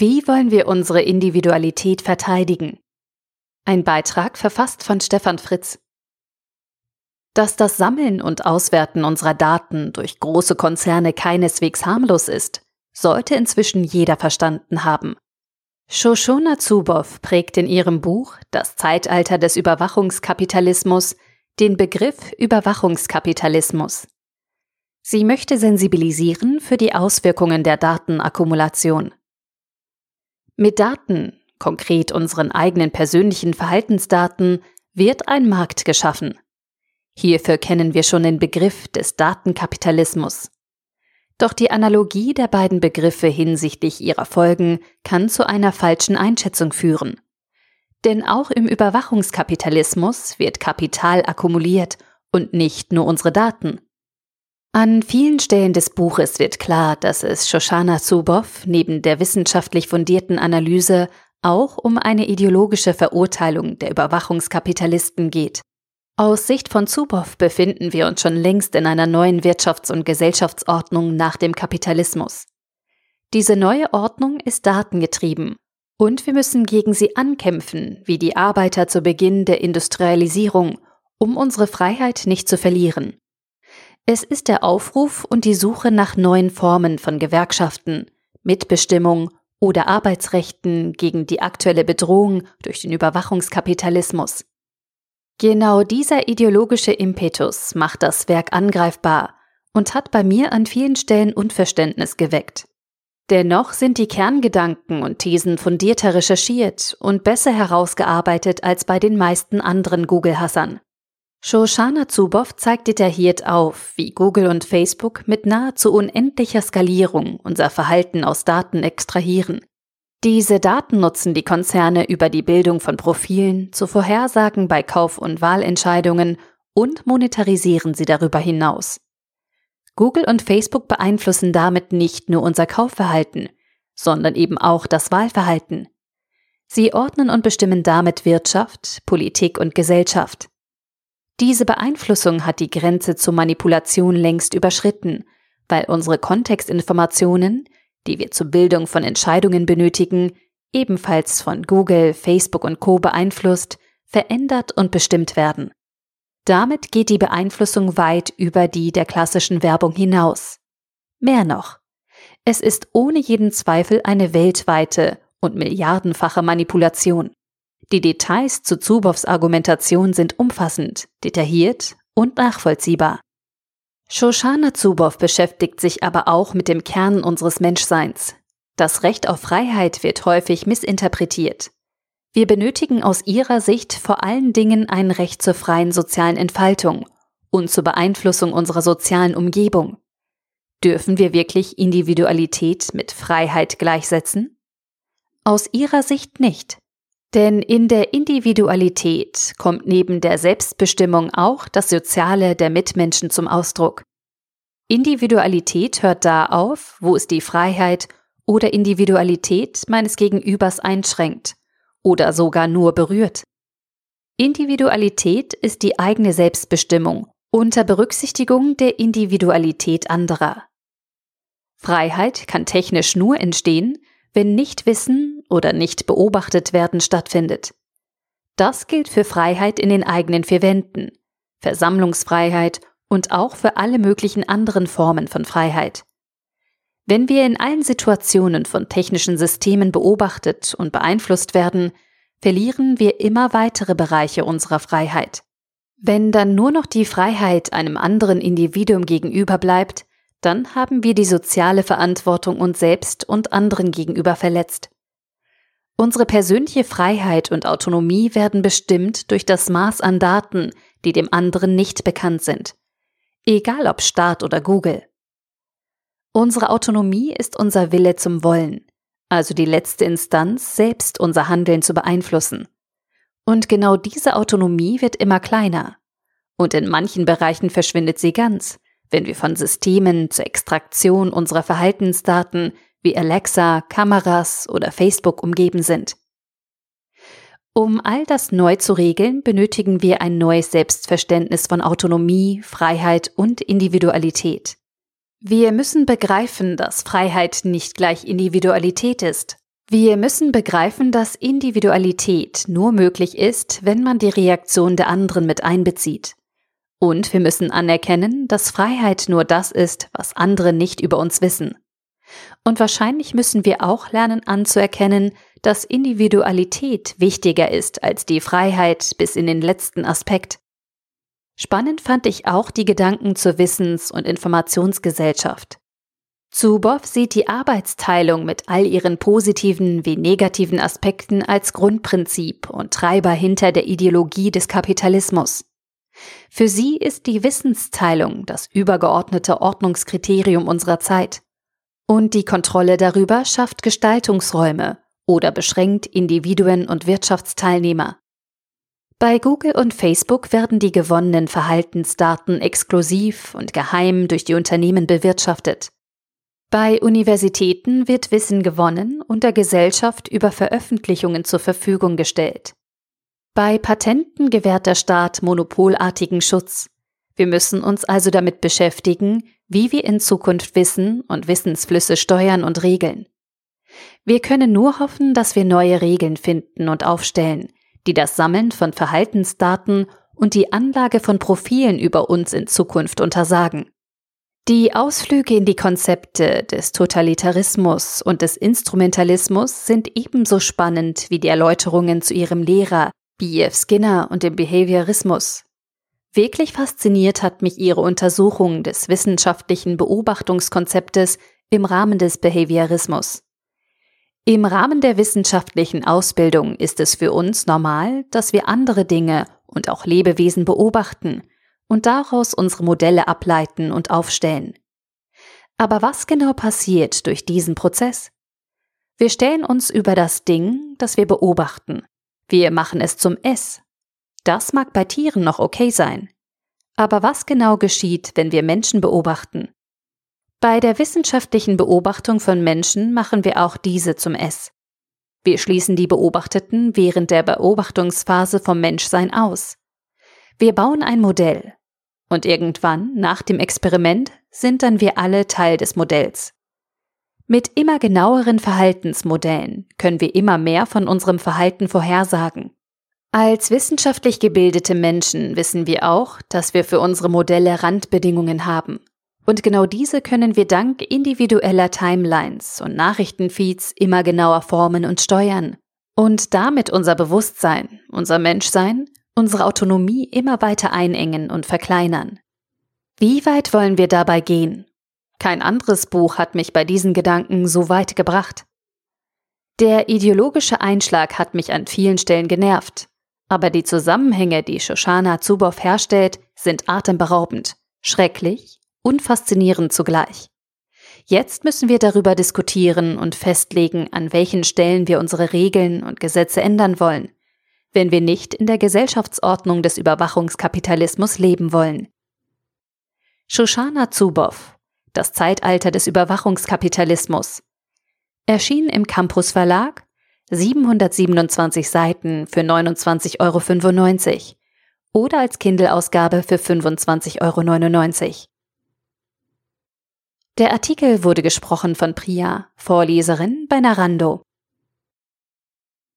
Wie wollen wir unsere Individualität verteidigen? Ein Beitrag verfasst von Stefan Fritz. Dass das Sammeln und Auswerten unserer Daten durch große Konzerne keineswegs harmlos ist, sollte inzwischen jeder verstanden haben. Shoshona Zuboff prägt in ihrem Buch Das Zeitalter des Überwachungskapitalismus den Begriff Überwachungskapitalismus. Sie möchte sensibilisieren für die Auswirkungen der Datenakkumulation. Mit Daten, konkret unseren eigenen persönlichen Verhaltensdaten, wird ein Markt geschaffen. Hierfür kennen wir schon den Begriff des Datenkapitalismus. Doch die Analogie der beiden Begriffe hinsichtlich ihrer Folgen kann zu einer falschen Einschätzung führen. Denn auch im Überwachungskapitalismus wird Kapital akkumuliert und nicht nur unsere Daten. An vielen Stellen des Buches wird klar, dass es Shoshana Zuboff neben der wissenschaftlich fundierten Analyse auch um eine ideologische Verurteilung der Überwachungskapitalisten geht. Aus Sicht von Zuboff befinden wir uns schon längst in einer neuen Wirtschafts- und Gesellschaftsordnung nach dem Kapitalismus. Diese neue Ordnung ist datengetrieben und wir müssen gegen sie ankämpfen, wie die Arbeiter zu Beginn der Industrialisierung, um unsere Freiheit nicht zu verlieren. Es ist der Aufruf und die Suche nach neuen Formen von Gewerkschaften, Mitbestimmung oder Arbeitsrechten gegen die aktuelle Bedrohung durch den Überwachungskapitalismus. Genau dieser ideologische Impetus macht das Werk angreifbar und hat bei mir an vielen Stellen Unverständnis geweckt. Dennoch sind die Kerngedanken und Thesen fundierter recherchiert und besser herausgearbeitet als bei den meisten anderen Google-Hassern. Shoshana Zuboff zeigt detailliert auf, wie Google und Facebook mit nahezu unendlicher Skalierung unser Verhalten aus Daten extrahieren. Diese Daten nutzen die Konzerne über die Bildung von Profilen zu Vorhersagen bei Kauf- und Wahlentscheidungen und monetarisieren sie darüber hinaus. Google und Facebook beeinflussen damit nicht nur unser Kaufverhalten, sondern eben auch das Wahlverhalten. Sie ordnen und bestimmen damit Wirtschaft, Politik und Gesellschaft. Diese Beeinflussung hat die Grenze zur Manipulation längst überschritten, weil unsere Kontextinformationen, die wir zur Bildung von Entscheidungen benötigen, ebenfalls von Google, Facebook und Co beeinflusst, verändert und bestimmt werden. Damit geht die Beeinflussung weit über die der klassischen Werbung hinaus. Mehr noch, es ist ohne jeden Zweifel eine weltweite und milliardenfache Manipulation. Die Details zu Zuboffs Argumentation sind umfassend, detailliert und nachvollziehbar. Shoshana Zuboff beschäftigt sich aber auch mit dem Kern unseres Menschseins. Das Recht auf Freiheit wird häufig missinterpretiert. Wir benötigen aus ihrer Sicht vor allen Dingen ein Recht zur freien sozialen Entfaltung und zur Beeinflussung unserer sozialen Umgebung. Dürfen wir wirklich Individualität mit Freiheit gleichsetzen? Aus ihrer Sicht nicht. Denn in der Individualität kommt neben der Selbstbestimmung auch das Soziale der Mitmenschen zum Ausdruck. Individualität hört da auf, wo es die Freiheit oder Individualität meines Gegenübers einschränkt oder sogar nur berührt. Individualität ist die eigene Selbstbestimmung unter Berücksichtigung der Individualität anderer. Freiheit kann technisch nur entstehen, wenn Nichtwissen oder nicht beobachtet werden stattfindet. Das gilt für Freiheit in den eigenen vier Wänden, Versammlungsfreiheit und auch für alle möglichen anderen Formen von Freiheit. Wenn wir in allen Situationen von technischen Systemen beobachtet und beeinflusst werden, verlieren wir immer weitere Bereiche unserer Freiheit. Wenn dann nur noch die Freiheit einem anderen Individuum gegenüber bleibt, dann haben wir die soziale Verantwortung uns selbst und anderen gegenüber verletzt. Unsere persönliche Freiheit und Autonomie werden bestimmt durch das Maß an Daten, die dem anderen nicht bekannt sind. Egal ob Staat oder Google. Unsere Autonomie ist unser Wille zum Wollen, also die letzte Instanz, selbst unser Handeln zu beeinflussen. Und genau diese Autonomie wird immer kleiner. Und in manchen Bereichen verschwindet sie ganz, wenn wir von Systemen zur Extraktion unserer Verhaltensdaten wie Alexa, Kameras oder Facebook umgeben sind. Um all das neu zu regeln, benötigen wir ein neues Selbstverständnis von Autonomie, Freiheit und Individualität. Wir müssen begreifen, dass Freiheit nicht gleich Individualität ist, Wir müssen begreifen, dass Individualität nur möglich ist, wenn man die Reaktion der anderen mit einbezieht. Und wir müssen anerkennen, dass Freiheit nur das ist, was andere nicht über uns wissen. Und wahrscheinlich müssen wir auch lernen anzuerkennen, dass Individualität wichtiger ist als die Freiheit bis in den letzten Aspekt. Spannend fand ich auch die Gedanken zur Wissens- und Informationsgesellschaft. Zuboff sieht die Arbeitsteilung mit all ihren positiven wie negativen Aspekten als Grundprinzip und Treiber hinter der Ideologie des Kapitalismus. Für sie ist die Wissensteilung das übergeordnete Ordnungskriterium unserer Zeit. Und die Kontrolle darüber schafft Gestaltungsräume oder beschränkt Individuen und Wirtschaftsteilnehmer. Bei Google und Facebook werden die gewonnenen Verhaltensdaten exklusiv und geheim durch die Unternehmen bewirtschaftet. Bei Universitäten wird Wissen gewonnen und der Gesellschaft über Veröffentlichungen zur Verfügung gestellt. Bei Patenten gewährt der Staat monopolartigen Schutz. Wir müssen uns also damit beschäftigen, wie wir in Zukunft Wissen und Wissensflüsse steuern und regeln. Wir können nur hoffen, dass wir neue Regeln finden und aufstellen, die das Sammeln von Verhaltensdaten und die Anlage von Profilen über uns in Zukunft untersagen. Die Ausflüge in die Konzepte des Totalitarismus und des Instrumentalismus sind ebenso spannend wie die Erläuterungen zu ihrem Lehrer B.F. Skinner und dem Behaviorismus. Wirklich fasziniert hat mich ihre Untersuchung des wissenschaftlichen Beobachtungskonzeptes im Rahmen des Behaviorismus. Im Rahmen der wissenschaftlichen Ausbildung ist es für uns normal, dass wir andere Dinge und auch Lebewesen beobachten und daraus unsere Modelle ableiten und aufstellen. Aber was genau passiert durch diesen Prozess? Wir stellen uns über das Ding, das wir beobachten. Wir machen es zum S, das mag bei Tieren noch okay sein. Aber was genau geschieht, wenn wir Menschen beobachten? Bei der wissenschaftlichen Beobachtung von Menschen machen wir auch diese zum S. Wir schließen die Beobachteten während der Beobachtungsphase vom Menschsein aus. Wir bauen ein Modell. Und irgendwann, nach dem Experiment, sind dann wir alle Teil des Modells. Mit immer genaueren Verhaltensmodellen können wir immer mehr von unserem Verhalten vorhersagen. Als wissenschaftlich gebildete Menschen wissen wir auch, dass wir für unsere Modelle Randbedingungen haben. Und genau diese können wir dank individueller Timelines und Nachrichtenfeeds immer genauer formen und steuern. Und damit unser Bewusstsein, unser Menschsein, unsere Autonomie immer weiter einengen und verkleinern. Wie weit wollen wir dabei gehen? Kein anderes Buch hat mich bei diesen Gedanken so weit gebracht. Der ideologische Einschlag hat mich an vielen Stellen genervt, aber die Zusammenhänge, die Shoshana Zuboff herstellt, sind atemberaubend, schrecklich und faszinierend zugleich. Jetzt müssen wir darüber diskutieren und festlegen, an welchen Stellen wir unsere Regeln und Gesetze ändern wollen, wenn wir nicht in der Gesellschaftsordnung des Überwachungskapitalismus leben wollen. Shoshana Zuboff Das Zeitalter des Überwachungskapitalismus erschien im Campus Verlag 727 Seiten für 29,95 Euro oder als Kindle-Ausgabe für 25,99 Euro. Der Artikel wurde gesprochen von Priya, Vorleserin bei Narando.